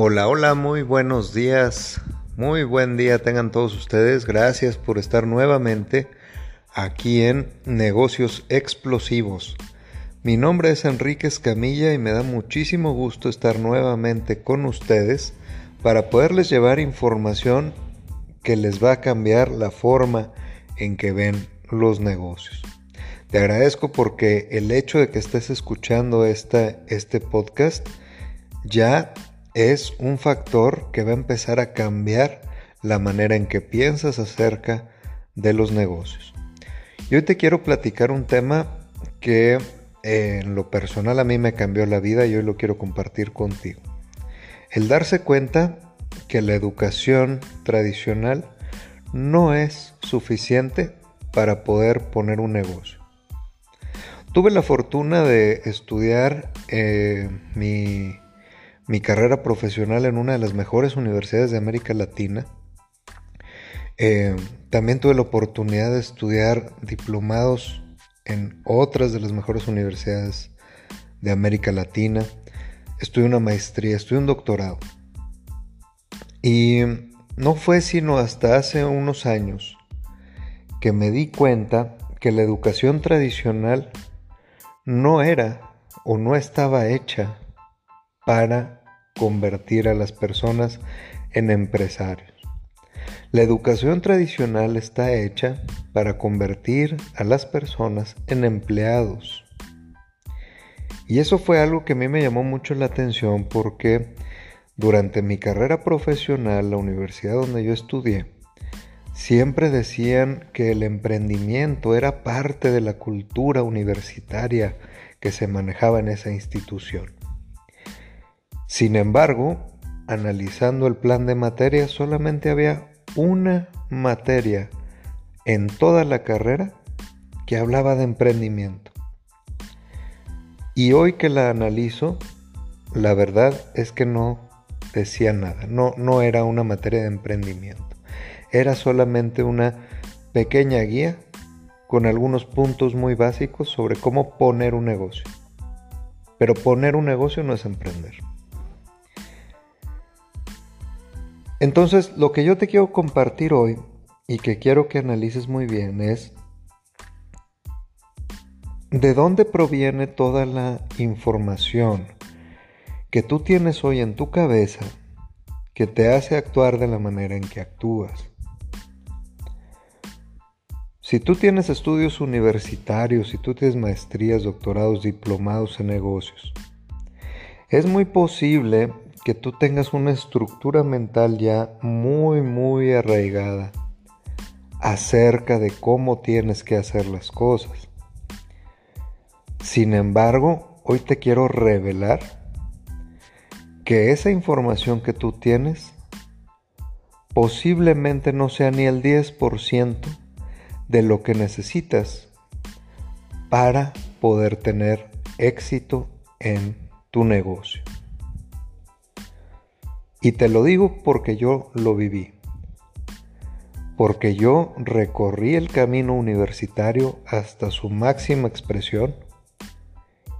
Hola, hola, muy buenos días. Muy buen día tengan todos ustedes. Gracias por estar nuevamente aquí en Negocios Explosivos. Mi nombre es Enrique Escamilla y me da muchísimo gusto estar nuevamente con ustedes para poderles llevar información que les va a cambiar la forma en que ven los negocios. Te agradezco porque el hecho de que estés escuchando esta, este podcast ya es un factor que va a empezar a cambiar la manera en que piensas acerca de los negocios. Y hoy te quiero platicar un tema que eh, en lo personal a mí me cambió la vida y hoy lo quiero compartir contigo. El darse cuenta que la educación tradicional no es suficiente para poder poner un negocio. Tuve la fortuna de estudiar eh, mi mi carrera profesional en una de las mejores universidades de América Latina. Eh, también tuve la oportunidad de estudiar diplomados en otras de las mejores universidades de América Latina. Estudié una maestría, estudié un doctorado. Y no fue sino hasta hace unos años que me di cuenta que la educación tradicional no era o no estaba hecha para convertir a las personas en empresarios. La educación tradicional está hecha para convertir a las personas en empleados. Y eso fue algo que a mí me llamó mucho la atención porque durante mi carrera profesional, la universidad donde yo estudié, siempre decían que el emprendimiento era parte de la cultura universitaria que se manejaba en esa institución. Sin embargo, analizando el plan de materia, solamente había una materia en toda la carrera que hablaba de emprendimiento. Y hoy que la analizo, la verdad es que no decía nada, no, no era una materia de emprendimiento, era solamente una pequeña guía con algunos puntos muy básicos sobre cómo poner un negocio. Pero poner un negocio no es emprender. Entonces, lo que yo te quiero compartir hoy y que quiero que analices muy bien es de dónde proviene toda la información que tú tienes hoy en tu cabeza que te hace actuar de la manera en que actúas. Si tú tienes estudios universitarios, si tú tienes maestrías, doctorados, diplomados en negocios, es muy posible que tú tengas una estructura mental ya muy, muy arraigada acerca de cómo tienes que hacer las cosas. Sin embargo, hoy te quiero revelar que esa información que tú tienes posiblemente no sea ni el 10% de lo que necesitas para poder tener éxito en tu negocio. Y te lo digo porque yo lo viví. Porque yo recorrí el camino universitario hasta su máxima expresión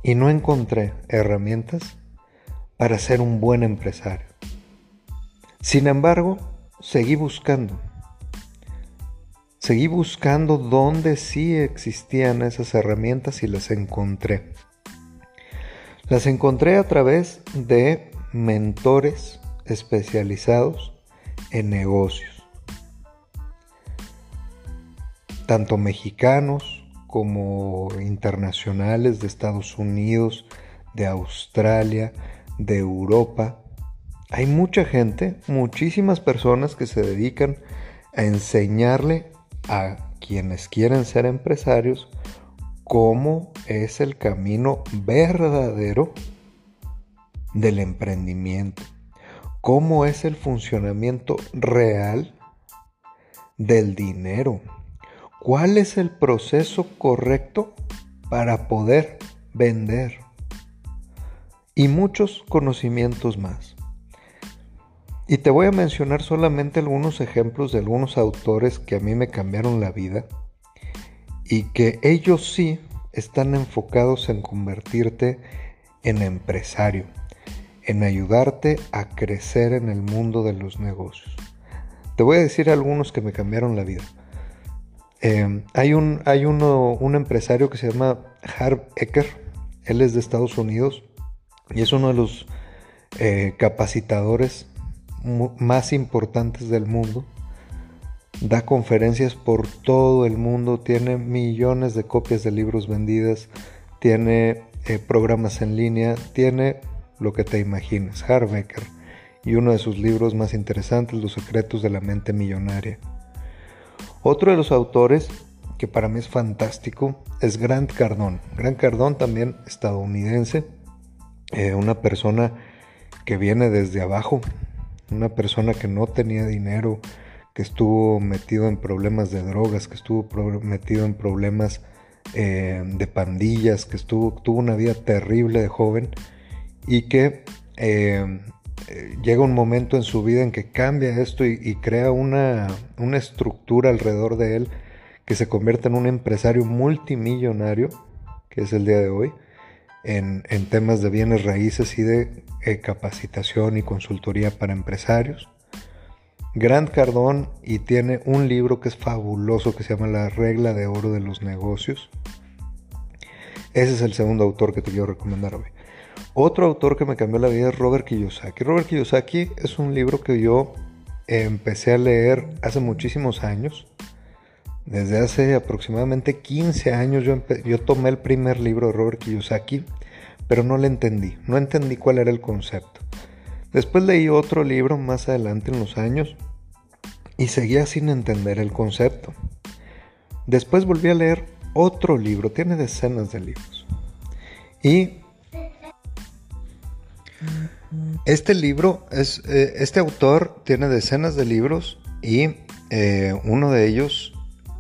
y no encontré herramientas para ser un buen empresario. Sin embargo, seguí buscando. Seguí buscando dónde sí existían esas herramientas y las encontré. Las encontré a través de mentores especializados en negocios, tanto mexicanos como internacionales de Estados Unidos, de Australia, de Europa. Hay mucha gente, muchísimas personas que se dedican a enseñarle a quienes quieren ser empresarios cómo es el camino verdadero del emprendimiento cómo es el funcionamiento real del dinero. ¿Cuál es el proceso correcto para poder vender? Y muchos conocimientos más. Y te voy a mencionar solamente algunos ejemplos de algunos autores que a mí me cambiaron la vida y que ellos sí están enfocados en convertirte en empresario en ayudarte a crecer en el mundo de los negocios. Te voy a decir algunos que me cambiaron la vida. Eh, hay un, hay uno, un empresario que se llama Harv Ecker. Él es de Estados Unidos y es uno de los eh, capacitadores más importantes del mundo. Da conferencias por todo el mundo, tiene millones de copias de libros vendidas, tiene eh, programas en línea, tiene lo que te imagines, Harbecker, y uno de sus libros más interesantes, Los secretos de la mente millonaria. Otro de los autores que para mí es fantástico es Grant Cardone. Grant Cardone también estadounidense, eh, una persona que viene desde abajo, una persona que no tenía dinero, que estuvo metido en problemas de drogas, que estuvo metido en problemas eh, de pandillas, que estuvo, tuvo una vida terrible de joven y que eh, llega un momento en su vida en que cambia esto y, crea una, una, estructura alrededor de él que se convierte en un empresario multimillonario, que es el día de hoy, en, temas de bienes raíces y de eh, capacitación y consultoría para empresarios. Grant Cardón y tiene un libro que es fabuloso que se llama La regla de oro de los negocios. Ese es el segundo autor que te quiero recomendar hoy. Otro autor que me cambió la vida es Robert Kiyosaki. Robert Kiyosaki es un libro que yo empecé a leer hace muchísimos años. Desde hace aproximadamente 15 años yo, tomé el primer libro de Robert Kiyosaki, pero no le entendí, no entendí cuál era el concepto. Después leí otro libro más adelante en los años y seguía sin entender el concepto. Después volví a leer otro libro, tiene decenas de libros. Y este libro es, eh, este autor tiene decenas de libros y eh, uno de ellos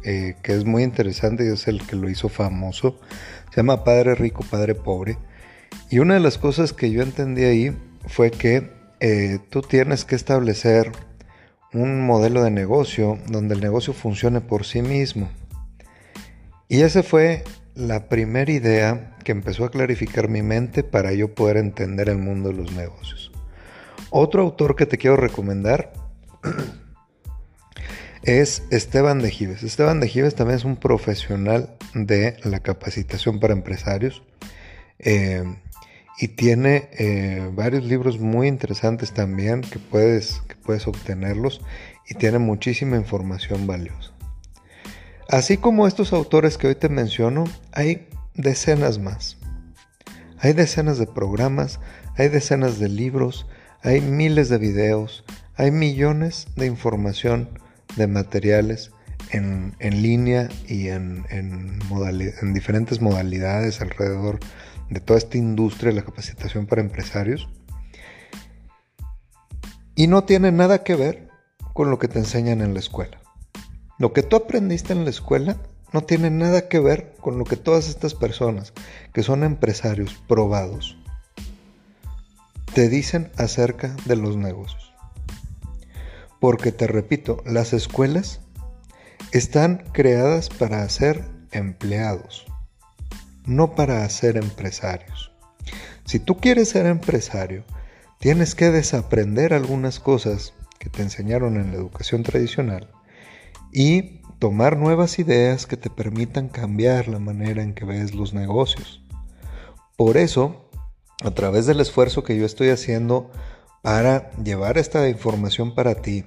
eh, que es muy interesante y es el que lo hizo famoso, se llama Padre Rico, Padre Pobre. Y una de las cosas que yo entendí ahí fue que tú tienes que establecer un modelo de negocio donde el negocio funcione por sí mismo. Y esa fue la primera idea que empezó a clarificar mi mente para yo poder entender el mundo de los negocios. Otro autor que te quiero recomendar es Esteban de Gives. Esteban de Gives también es un profesional de la capacitación para empresarios eh, y tiene eh, varios libros muy interesantes también que puedes, que puedes obtenerlos y tiene muchísima información valiosa. Así como estos autores que hoy te menciono, hay decenas más. Hay decenas de programas, hay decenas de libros, hay miles de videos, hay millones de información, de materiales en, línea y en, en, en diferentes modalidades alrededor de toda esta industria de la capacitación para empresarios. Y no tiene nada que ver con lo que te enseñan en la escuela. Lo que tú aprendiste en la escuela no tiene nada que ver con lo que todas estas personas, que son empresarios probados, te dicen acerca de los negocios. Porque te repito, las escuelas están creadas para hacer empleados, no para hacer empresarios. Si tú quieres ser empresario, tienes que desaprender algunas cosas que te enseñaron en la educación tradicional y tomar nuevas ideas que te permitan cambiar la manera en que ves los negocios. Por eso, a través del esfuerzo que yo estoy haciendo para llevar esta información para ti,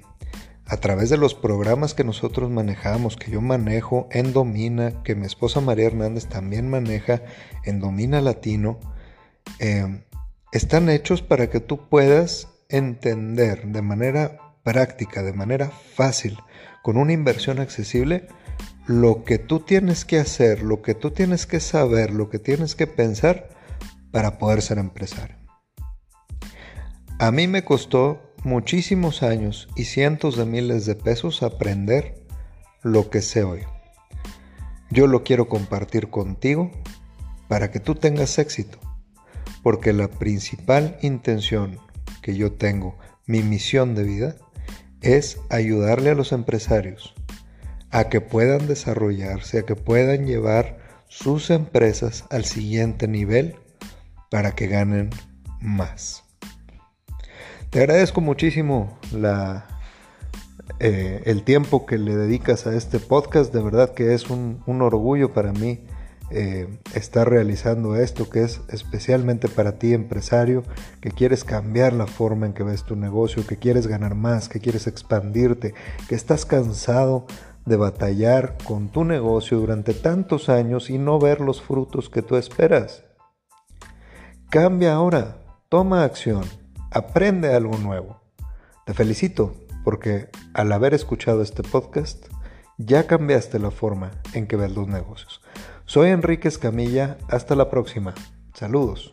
a través de los programas que nosotros manejamos, que yo manejo en Domina, que mi esposa María Hernández también maneja en Domina Latino, eh, están hechos para que tú puedas entender de manera práctica, de manera fácil, con una inversión accesible, lo que tú tienes que hacer, lo que tú tienes que saber, lo que tienes que pensar para poder ser empresario. A mí me costó muchísimos años y cientos de miles de pesos aprender lo que sé hoy. Yo lo quiero compartir contigo para que tú tengas éxito, porque la principal intención que yo tengo, mi misión de vida, es ayudarle a los empresarios a que puedan desarrollarse, a que puedan llevar sus empresas al siguiente nivel para que ganen más. Te agradezco muchísimo la, eh, el tiempo que le dedicas a este podcast. De verdad que es un, un orgullo para mí eh, estar realizando esto, que es especialmente para ti, empresario, que quieres cambiar la forma en que ves tu negocio, que quieres ganar más, que quieres expandirte, que estás cansado de batallar con tu negocio durante tantos años y no ver los frutos que tú esperas. Cambia ahora, toma acción, aprende algo nuevo. Te felicito porque al haber escuchado este podcast, ya cambiaste la forma en que ves los negocios. Soy Enrique Escamilla, hasta la próxima. Saludos.